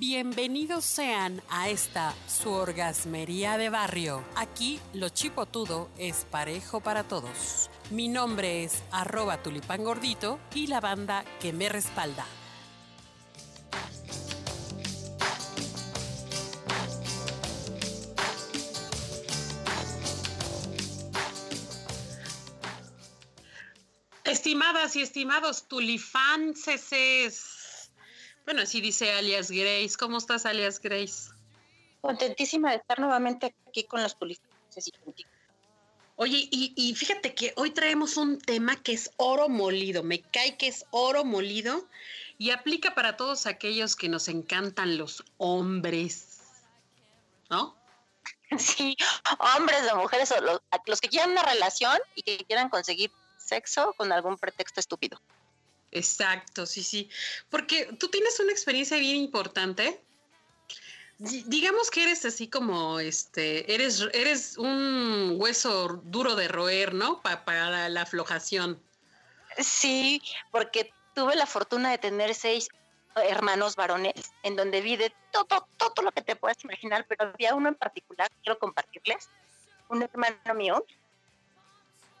Bienvenidos sean a esta su orgasmería de barrio. Aquí lo chipotudo es parejo para todos. Mi nombre es arroba tulipán gordito y la banda que me respalda. Estimadas y estimados tulifanceses. Bueno, así dice alias Grace. ¿Cómo estás, alias Grace? Contentísima de estar nuevamente aquí con los tulifances y contigo. Oye, y, y, fíjate que hoy traemos un tema que es oro molido. Me cae que es oro molido y aplica para todos aquellos que nos encantan los hombres. ¿No? Sí, hombres o mujeres, o los, los que quieran una relación y que quieran conseguir sexo con algún pretexto estúpido. Exacto, sí, sí. Porque tú tienes una experiencia bien importante. Digamos que eres así como este, eres, eres un hueso duro de roer, ¿no? para la aflojación. Sí, porque tuve la fortuna de tener seis hermanos varones, en donde vi de todo, todo lo que te puedas imaginar, pero había uno en particular, quiero compartirles, un hermano mío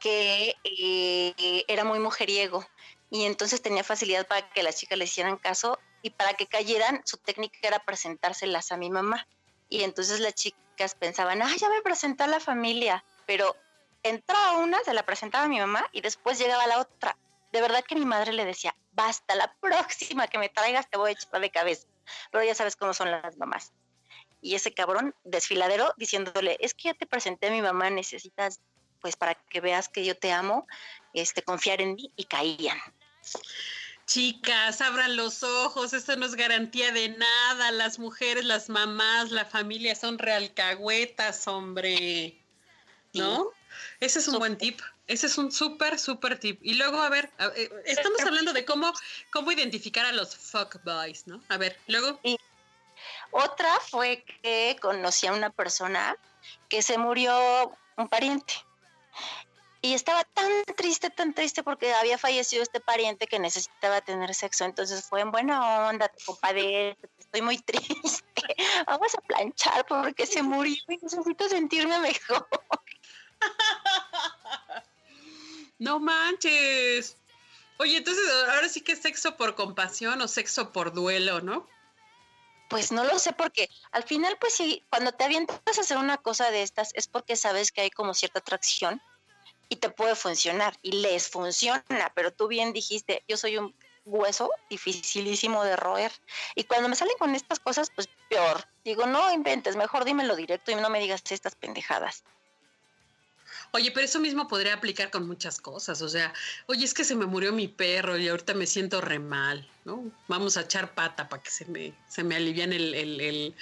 que eh, era muy mujeriego y entonces tenía facilidad para que las chicas le hicieran caso y para que cayeran, su técnica era presentárselas a mi mamá. Y entonces las chicas pensaban, ah, ya me presentó a la familia, pero entraba una, se la presentaba a mi mamá y después llegaba la otra. De verdad que mi madre le decía, basta, la próxima que me traigas te voy a echar de cabeza. Pero ya sabes cómo son las mamás. Y ese cabrón desfiladero diciéndole, es que ya te presenté a mi mamá, necesitas pues para que veas que yo te amo, este, confiar en mí y caían. Chicas, abran los ojos, esto no es garantía de nada. Las mujeres, las mamás, la familia son realcahuetas, hombre. ¿No? Ese es un buen tip. Ese es un súper, súper tip. Y luego, a ver, eh, estamos hablando de cómo, cómo identificar a los fuckboys, ¿no? A ver, luego. Y otra fue que conocí a una persona que se murió un pariente y estaba tan triste, tan triste porque había fallecido este pariente que necesitaba tener sexo. Entonces fue en buena onda, te compadre, estoy muy triste. Vamos a planchar porque se murió y necesito sentirme mejor. No manches. Oye, entonces ahora sí que es sexo por compasión o sexo por duelo, ¿no? Pues no lo sé porque al final pues sí, cuando te avientas a hacer una cosa de estas es porque sabes que hay como cierta atracción y te puede funcionar y les funciona, pero tú bien dijiste, yo soy un hueso dificilísimo de roer y cuando me salen con estas cosas, pues peor. Digo, no inventes, mejor dímelo directo y no me digas estas pendejadas. Oye, pero eso mismo podría aplicar con muchas cosas. O sea, oye, es que se me murió mi perro y ahorita me siento re mal, ¿no? Vamos a echar pata para que se me, se me alivian el, el,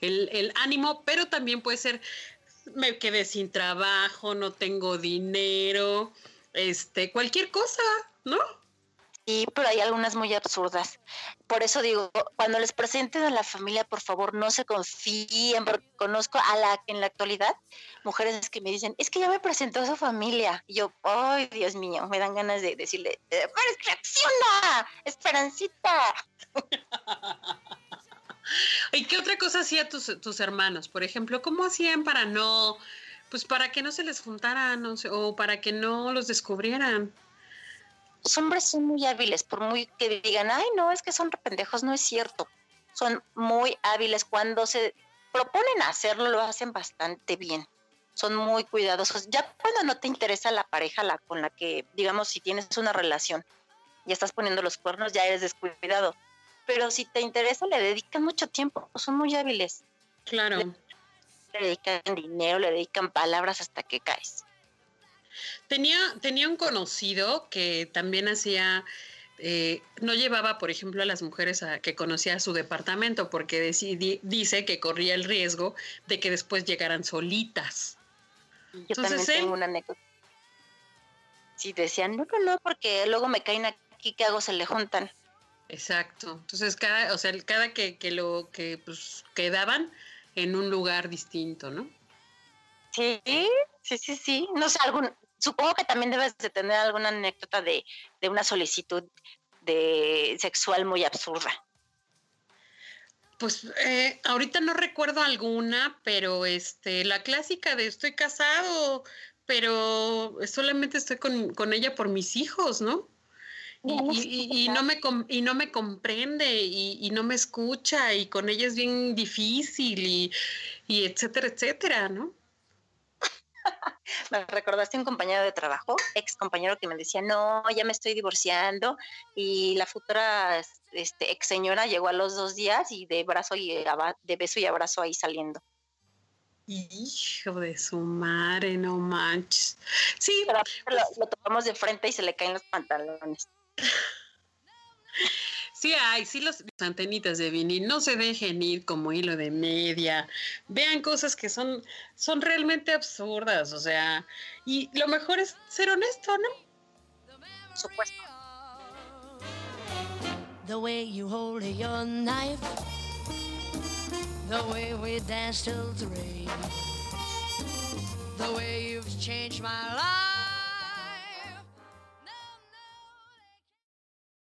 el, ánimo, pero también puede ser, me quedé sin trabajo, no tengo dinero, este, cualquier cosa, ¿no? Sí, pero hay algunas muy absurdas. Por eso digo, cuando les presenten a la familia, por favor, no se confíen, porque conozco a la en la actualidad mujeres que me dicen, es que ya me presentó a su familia. Y yo, ay, Dios mío, me dan ganas de decirle, ¡Pero reacciona! ¡Esperancita! ¿Y qué otra cosa hacían tus, tus hermanos? Por ejemplo, ¿cómo hacían para no, pues para que no se les juntaran o para que no los descubrieran? Los hombres son muy hábiles, por muy que digan, ay, no, es que son pendejos, no es cierto. Son muy hábiles. Cuando se proponen hacerlo, lo hacen bastante bien. Son muy cuidadosos. Ya cuando no te interesa la pareja la, con la que, digamos, si tienes una relación y estás poniendo los cuernos, ya eres descuidado pero si te interesa, le dedican mucho tiempo, son muy hábiles. Claro. Le, dedican dinero, le dedican palabras hasta que caes. Tenía, tenía un conocido que también hacía, eh, no llevaba, por ejemplo, a las mujeres a, que conocía a su departamento porque dice que corría el riesgo de que después llegaran solitas. Yo también tengo una anécdota. Si decían, no, no, no, porque luego me caen aquí, ¿qué hago? Se le juntan. Exacto. Entonces, cada, o sea, cada que, que lo que pues quedaban en un lugar distinto, ¿no? Sí, sí, sí, sí. No sé, algún, supongo que también debes de tener alguna anécdota de, de una solicitud de sexual muy absurda. Pues eh, ahorita no recuerdo alguna, pero este, la clásica de estoy casado, pero solamente estoy con, ella por mis hijos, ¿no? Y, no me y no me comprende y, no me escucha y con ella es bien difícil y, y etcétera, etcétera, ¿no? me recordaste un compañero de trabajo, ex compañero que me decía, no, ya me estoy divorciando y la futura este, ex señora llegó a los dos días y de brazo y de beso y abrazo ahí saliendo. Hijo de su madre, no manches. Sí. Pero lo, lo tocamos de frente y se le caen los pantalones. Sí hay, sí los antenitas de vinil, no se dejen ir como hilo de media, vean cosas que son, son realmente absurdas, o sea, y lo mejor es ser honesto, ¿no? Por supuesto. The way you hold your knife, the way we dance till three, the way you've changed my life.